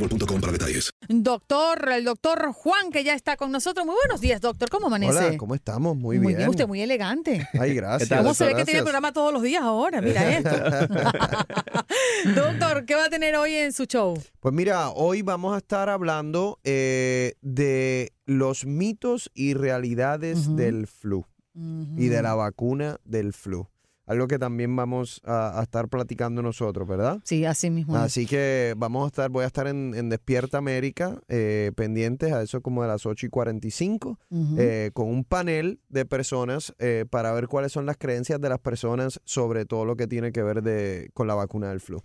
boostmobile.com para detalles. Doctor, el doctor Juan, que ya está con nosotros. Muy buenos días, doctor. ¿Cómo amanece? Hola, ¿cómo estamos? Muy, Muy bien. bien, usted muy elegante. Ay, gracias. ¿Cómo se ve que tiene el programa todos los días ahora? Mira esto. Doctor, ¿qué va a tener hoy en su show? Pues mira, hoy vamos a estar hablando eh, de los mitos y realidades del flu y de la vacuna del flu. Algo que también vamos a, a estar platicando nosotros, ¿verdad? Sí, así mismo. Así que vamos a estar, voy a estar en, en Despierta América, eh, pendientes a eso como de las 8 y 45, Ujú. eh, con un panel de personas eh, para ver cuáles son las creencias de las personas sobre todo lo que tiene que ver de, con la vacuna del flu.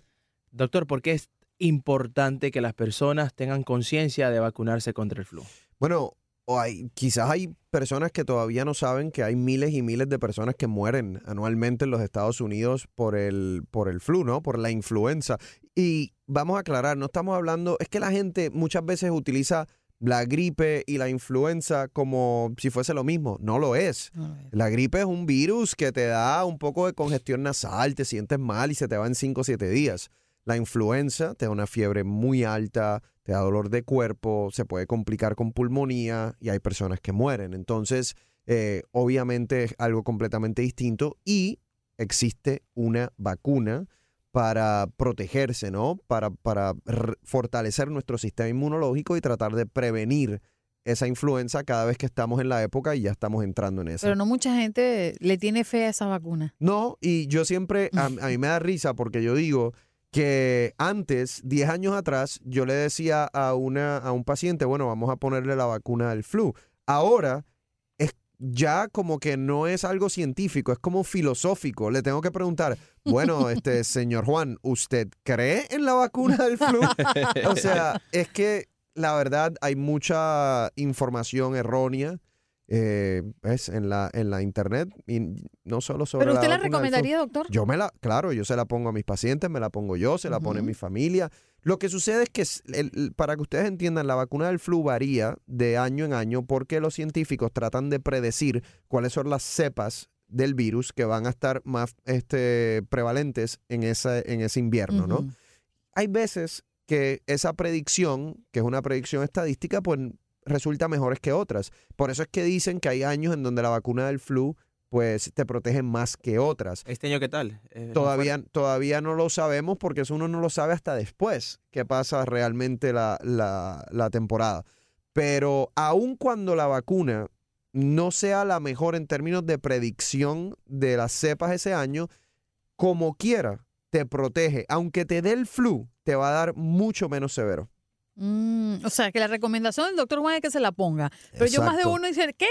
Doctor, ¿por qué es importante que las personas tengan conciencia de vacunarse contra el flu? Bueno, o hay, quizás hay personas que todavía no saben que hay miles y miles de personas que mueren anualmente en los Estados Unidos por el, por el flu, ¿no? Por la influenza. Y vamos a aclarar, no estamos hablando, es que la gente muchas veces utiliza la gripe y la influenza como si fuese lo mismo. No lo es. La gripe es un virus que te da un poco de congestión nasal, te sientes mal y se te va en 5 o 7 días. La influenza te da una fiebre muy alta, te da dolor de cuerpo, se puede complicar con pulmonía y hay personas que mueren. Entonces, eh, obviamente es algo completamente distinto y existe una vacuna para protegerse, ¿no? Para, fortalecer nuestro sistema inmunológico y tratar de prevenir esa influenza cada vez que estamos en la época y ya estamos entrando en esa. Pero no mucha gente le tiene fe a esa vacuna. No, y yo siempre, a, a mí me da risa porque yo digo que antes, 10 años atrás, yo le decía a, una, a un paciente, bueno, vamos a ponerle la vacuna del flu. Ahora es ya como que no es algo científico, es como filosófico. Le tengo que preguntar, bueno, este señor Juan, ¿usted cree en la vacuna del flu? o sea, es que la verdad hay mucha información errónea. Eh, ¿ves? en la en la internet y no solo sobre ¿Pero usted la recomendaría, doctor? Yo me la, claro, yo se la pongo a mis pacientes, me la pongo yo, se la pone mi familia. Lo que sucede es que, el- para que ustedes entiendan, la vacuna del flu varía de año en año porque los científicos tratan de predecir cuáles son las cepas del virus que van a estar más este, prevalentes en, esa, en ese invierno, ¿no? Hay veces que esa predicción, que es una predicción estadística, pues resulta mejores que otras. Por eso es que dicen que hay años en donde la vacuna del flu pues te protege más que otras. ¿Este año qué tal? Eh, Todavía, todavía no lo sabemos porque eso uno no lo sabe hasta después que pasa realmente la, la- la temporada. Pero aun cuando la vacuna no sea la mejor en términos de predicción de las cepas ese año, como quiera, te protege. Aunque te dé el flu, te va a dar mucho menos severo. Mm, o sea, que la recomendación del doctor Juan es que se la ponga. Pero yo más de uno dice, ¿qué?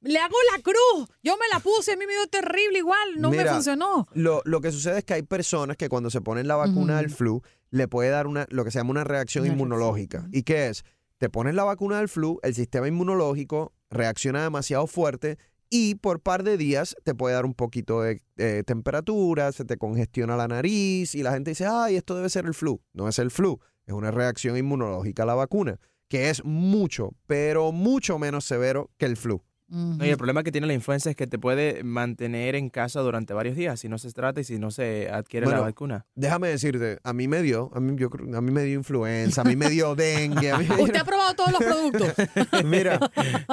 Le hago la cruz. Yo me la puse, a mí me dio terrible igual, no me funcionó. Lo, lo que sucede es que hay personas que cuando se ponen la vacuna del flu, le puede dar una, lo que se llama una reacción Una inmunológica. reacción, ¿Y qué es? Te pones la vacuna del flu, el sistema inmunológico reacciona demasiado fuerte y por par de días te puede dar un poquito de eh, temperatura, se te congestiona la nariz y la gente dice, ay, esto debe ser el flu. No es el flu, es una reacción inmunológica a la vacuna, que es mucho, pero mucho menos severo que el flu. Y el problema que tiene la influenza es que te puede mantener en casa durante varios días si no se trata y si no se adquiere la vacuna. Déjame decirte, a mí me dio, a mí, yo, a mí me dio influenza, a mí me dio dengue. A mí, Usted ha probado todos los productos. mira,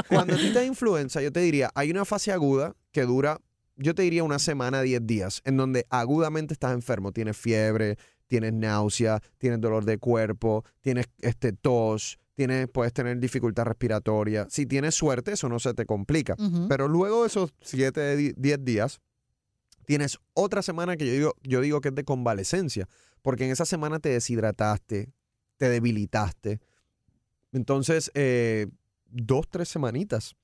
cuando a ti te da influenza, yo te diría, hay una fase aguda que dura, yo te diría una semana, 10 días, en donde agudamente estás enfermo, tienes fiebre, tienes náusea, tienes dolor de cuerpo, tienes este, tos, tienes, puedes tener dificultad respiratoria. Si tienes suerte, eso no se te complica. Pero luego de esos 7, 10 días, tienes otra semana que yo digo, yo digo que es de convalecencia, porque en esa semana te deshidrataste, te debilitaste. Entonces, eh, dos, tres semanitas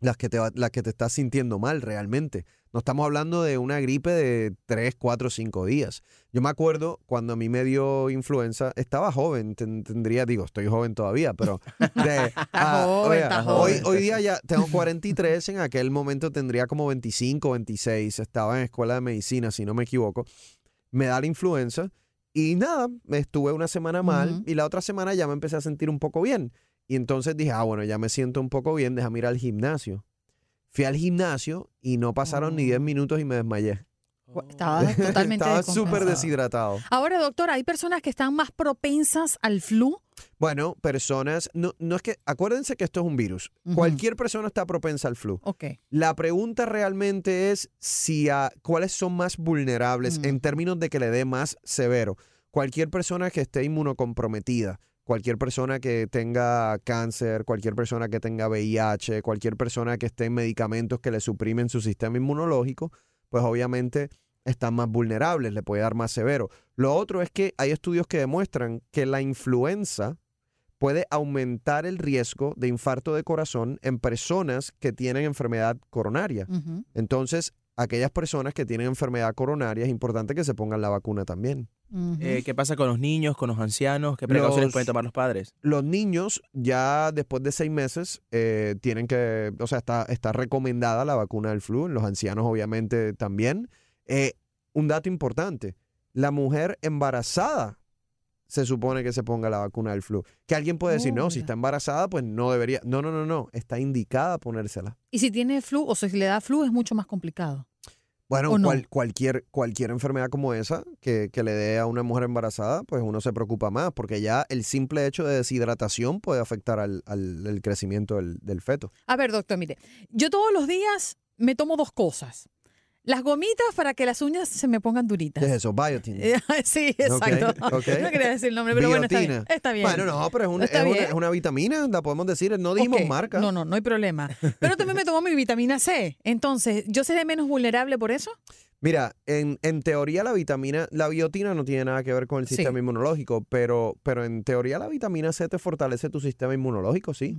las que, te, va- las que te estás sintiendo mal realmente. No estamos hablando de una gripe de tres, cuatro, cinco días. Yo me acuerdo cuando a mí me dio influenza, estaba joven, ten- tendría, digo, estoy joven todavía, pero de- ah, joven, oiga, está hoy, joven. hoy día ya tengo 43, en aquel momento tendría como 25, 26, estaba en escuela de medicina, si no me equivoco. Me da la influenza y nada, me estuve una semana mal y la otra semana ya me empecé a sentir un poco bien. Y entonces dije, ah, bueno, ya me siento un poco bien, déjame ir al gimnasio. Fui al gimnasio y no pasaron ni 10 minutos y me desmayé. Estaba totalmente Estaba súper deshidratado. Ahora, doctor, ¿hay personas que están más propensas al flu? Bueno, personas, no, no es que, acuérdense que esto es un virus. Cualquier persona está propensa al flu. Ok. La pregunta realmente es si a, cuáles son más vulnerables Mm. en términos de que le dé más severo. Cualquier persona que esté inmunocomprometida, cualquier persona que tenga cáncer, cualquier persona que tenga VIH, cualquier persona que esté en medicamentos que le suprimen su sistema inmunológico, pues obviamente están más vulnerables, le puede dar más severo. Lo otro es que hay estudios que demuestran que la influenza puede aumentar el riesgo de infarto de corazón en personas que tienen enfermedad coronaria. Entonces, aquellas personas que tienen enfermedad coronaria es importante que se pongan la vacuna también. Eh, ¿Qué pasa con los niños, con los ancianos? ¿Qué precauciones Los- pueden tomar los padres? Los niños ya después de seis meses eh, tienen que, o sea, está, está recomendada la vacuna del flu, en los ancianos obviamente también. Eh, un dato importante, la mujer embarazada se supone que se ponga la vacuna del flu. Que alguien puede decir, Oh, no, si está embarazada, pues no debería. No, no, no, no, está indicada ponérsela. Y si tiene flu, o sea, si le da flu, es mucho más complicado. Bueno, cual- cualquier, cualquier enfermedad como esa que, que le dé a una mujer embarazada, pues uno se preocupa más, porque ya el simple hecho de deshidratación puede afectar al, al- el crecimiento del, del feto. A ver, doctor, mire, yo todos los días me tomo dos cosas. Las gomitas para que las uñas se me pongan duritas. ¿Qué es eso? Biotin. Sí, exacto. No quería decir el nombre, pero bueno, está bien. Está bien. Bueno, no, pero es una, es una- bien. es una vitamina, la podemos decir, no dijimos marca. No, no, no hay problema. Pero también me tomo mi vitamina C. Entonces, ¿yo seré menos vulnerable por eso? Mira, en, en teoría la vitamina, la biotina no tiene nada que ver con el Sí. sistema inmunológico, pero, pero en teoría la vitamina C te fortalece tu sistema inmunológico, sí.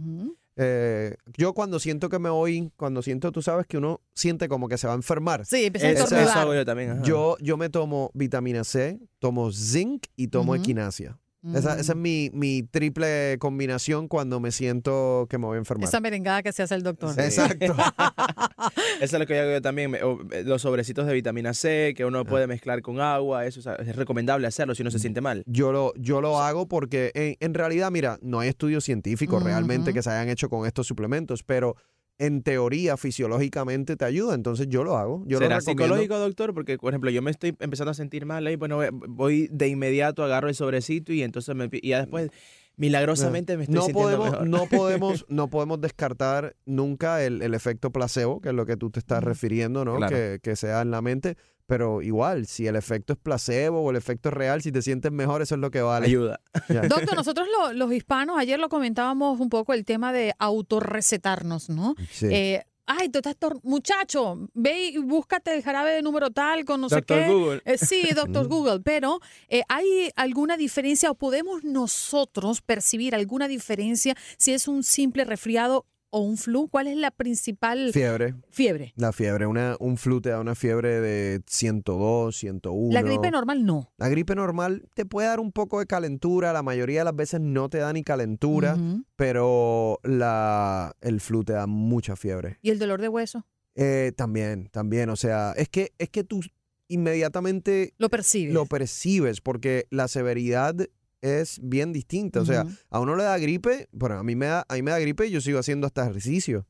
Eh, yo cuando siento que me voy, cuando siento, tú sabes que uno siente como que se va a enfermar. Sí, empecé a Eso, eso estornudar. hago yo también. ajá. Yo, yo me tomo vitamina C, tomo zinc y tomo Ujú. equinacia. Esa, esa es Mm. mi, mi triple combinación cuando me siento que me voy a enfermar. Esa merengada que se hace el doctor. Sí. Exacto. Eso es lo que yo hago yo también. eh, Los sobrecitos de vitamina C que Ah. uno puede mezclar con agua. Eso o sea, es recomendable hacerlo si uno se Mm. siente mal. Yo lo, yo lo hago porque en, en realidad, mira, no hay estudios científicos realmente que se hayan hecho con estos suplementos, pero en teoría, fisiológicamente te ayuda, entonces yo lo hago. Yo ¿Será lo psicológico, doctor? Porque, por ejemplo, yo me estoy empezando a sentir mal ahí, bueno, voy de inmediato, agarro el sobrecito y entonces me, y ya después milagrosamente me estoy no sintiendo podemos, mejor. no podemos, no podemos descartar nunca el, el efecto placebo, que es lo que tú te estás refiriendo, ¿no? Claro. Que, que sea en la mente. Pero igual, si el efecto es placebo o el efecto es real, si te sientes mejor, eso es lo que vale. Ayuda. Doctor, nosotros lo- los hispanos, ayer lo comentábamos un poco el tema de autorrecetarnos, ¿no? Sí. Eh, ay, tú estás muchacho, ve y búscate el jarabe de número tal con no sé Doctor qué. Google. Eh, sí, doctor Google, pero eh, ¿hay alguna diferencia o podemos nosotros percibir alguna diferencia si es un simple resfriado o un flu? ¿Cuál es la principal Fiebre. fiebre? La fiebre, una, un flu te da una fiebre de 102, 101. La gripe normal no. La gripe normal te puede dar un poco de calentura, la mayoría de las veces no te da ni calentura, pero la, el flu te da mucha fiebre. ¿Y el dolor de hueso? Eh, también, también, o sea, es que, es que tú inmediatamente Lo percibes. lo percibes porque la severidad es bien distinta. O sea, a uno le da gripe, bueno, a mí me da, a mí me da gripe y yo sigo haciendo hasta ejercicio.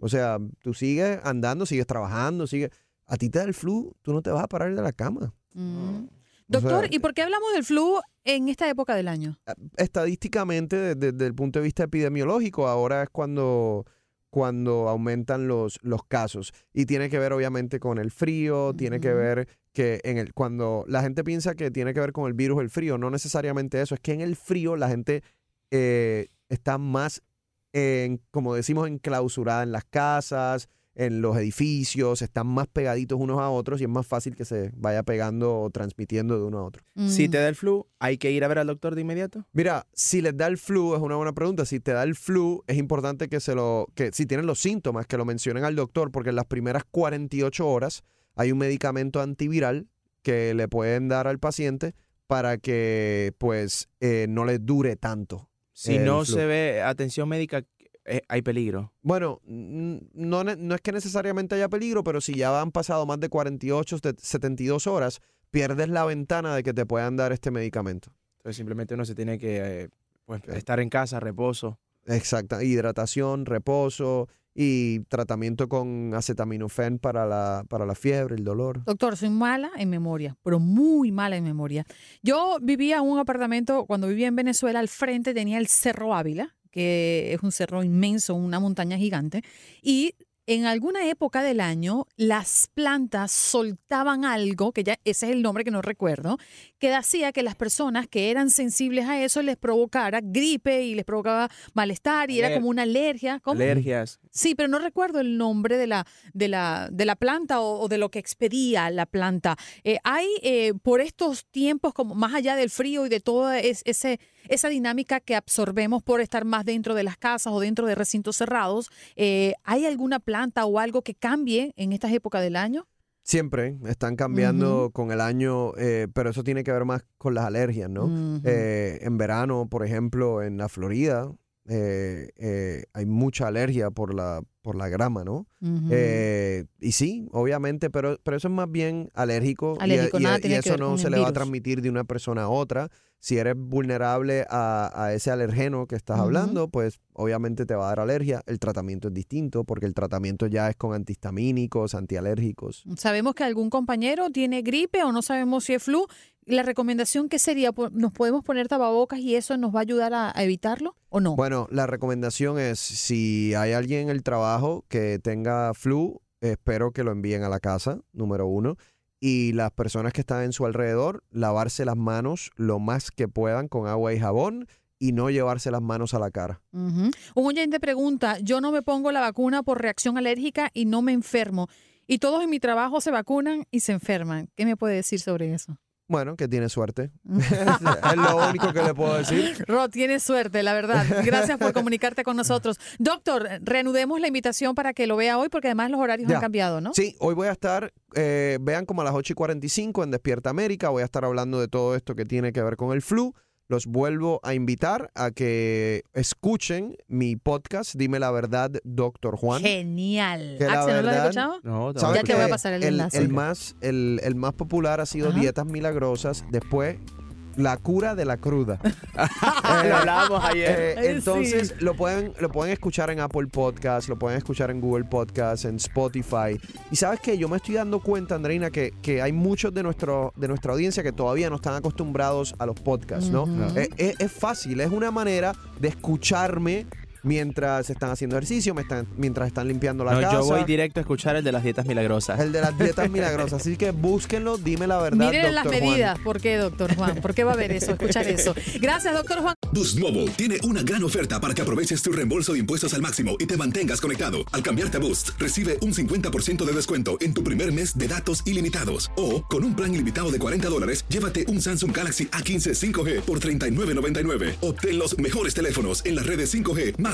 O sea, tú sigues andando, sigues trabajando, sigues... A ti te da el flu, tú no te vas a parar de la cama. Mm. Doctor, sea, ¿y por qué hablamos del flu en esta época del año? estadísticamente, desde, desde el punto de vista epidemiológico, ahora es cuando, cuando aumentan los, los casos. Y tiene que ver, obviamente, con el frío, tiene que ver que en el, cuando la gente piensa que tiene que ver con el virus el frío, no necesariamente eso, es que en el frío la gente eh, está más, en, como decimos, enclausurada en las casas, en los edificios, están más pegaditos unos a otros y es más fácil que se vaya pegando o transmitiendo de uno a otro. Si Mm. te da el flu, ¿hay que ir a ver al doctor de inmediato? Mira, si les da el flu, es una buena pregunta. Si te da el flu, es importante que se lo, que si tienen los síntomas, que lo mencionen al doctor, porque en las primeras 48 horas hay un medicamento antiviral que le pueden dar al paciente para que, pues, eh, no les dure tanto. Si no flu. se ve atención médica, eh, hay peligro. Bueno, no, no es que necesariamente haya peligro, pero si ya han pasado más de 48, de 72 horas, pierdes la ventana de que te puedan dar este medicamento. Entonces simplemente uno se tiene que eh, pues, estar en casa, reposo. Exacta, hidratación, reposo y tratamiento con acetaminofén para la, para la fiebre, el dolor. Doctor, soy mala en memoria, pero muy mala en memoria. Yo vivía en un apartamento, cuando vivía en Venezuela, al frente tenía el Cerro Ávila, que es un cerro inmenso, una montaña gigante, y en alguna época del año las plantas soltaban algo, que ya ese es el nombre que no recuerdo, que hacía que las personas que eran sensibles a eso les provocara gripe y les provocaba malestar y era como una alergia. ¿Cómo? Alergias. Sí, pero no recuerdo el nombre de la, de la, de la planta o, o de lo que expedía la planta. Eh, hay eh, por estos tiempos, como más allá del frío y de toda es- ese, esa dinámica que absorbemos por estar más dentro de las casas o dentro de recintos cerrados, eh, ¿hay alguna planta o algo que cambie en estas épocas del año? Siempre están cambiando con el año, eh, pero eso tiene que ver más con las alergias, ¿no? Eh, en verano, por ejemplo, en la Florida, eh, eh, hay mucha alergia por la, por la grama, ¿no? Eh, y sí, obviamente, pero, pero eso es más bien alérgico. y- Alérgico, eso no se le va a transmitir de una persona a otra. Si eres vulnerable a, a ese alergeno que estás hablando, pues obviamente te va a dar alergia. El tratamiento es distinto porque el tratamiento ya es con antihistamínicos, antialérgicos. Sabemos que algún compañero tiene gripe o no sabemos si es flu. ¿La recomendación qué sería? ¿Nos podemos poner tapabocas y eso nos va a ayudar a, a evitarlo o no? Bueno, la recomendación es si hay alguien en el trabajo que tenga flu, espero que lo envíen a la casa, número uno. Y las personas que están en su alrededor, lavarse las manos lo más que puedan con agua y jabón y no llevarse las manos a la cara. Ujú. Un oyente pregunta, yo no me pongo la vacuna por reacción alérgica y no me enfermo. Y todos en mi trabajo se vacunan y se enferman. ¿Qué me puede decir sobre eso? Bueno, que tiene suerte. es lo único que le puedo decir. Rod, tienes suerte, la verdad. Gracias por comunicarte con nosotros. Doctor, reanudemos la invitación para que lo vea hoy porque además los horarios Ya. han cambiado, ¿no? Sí, hoy voy a estar, eh, vean como a las 8 y 45 en Despierta América, voy a estar hablando de todo esto que tiene que ver con el flu. Los vuelvo a invitar a que escuchen mi podcast, Dime la verdad, Doctor Juan. Genial. Que la Axel, ¿no lo has verdad- escuchado? No, te ¿Sabes Ya te voy a pasar el el, enlace. el más, el, el más popular ha sido Ajá. Dietas Milagrosas, después La cura de la cruda. Lo hablábamos ayer. Eh, entonces sí. lo pueden lo pueden escuchar en Apple Podcast, lo pueden escuchar en Google Podcast, en Spotify. Y sabes que yo me estoy dando cuenta, Andreina, que, que hay muchos de nuestro de nuestra audiencia que todavía no están acostumbrados a los podcasts, ¿no? Eh, es, es fácil, es una manera de escucharme mientras están haciendo ejercicio, me están- mientras están limpiando la No, casa. yo voy directo a escuchar el de las dietas milagrosas. El de las dietas milagrosas. Así que búsquenlo, dime la verdad. Miren las Juan. medidas. ¿Por qué, doctor Juan? ¿Por qué va a haber eso? Escuchar eso. Gracias, doctor Juan. Boost Mobile tiene una gran oferta para que aproveches tu reembolso de impuestos al máximo y te mantengas conectado. Al cambiarte a Boost, recibe un 50% de descuento en tu primer mes de datos ilimitados. O, con un plan ilimitado de 40 dólares, llévate un Samsung Galaxy A15 5G por $39.99. Obtén los mejores teléfonos en las redes 5G más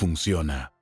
funciona.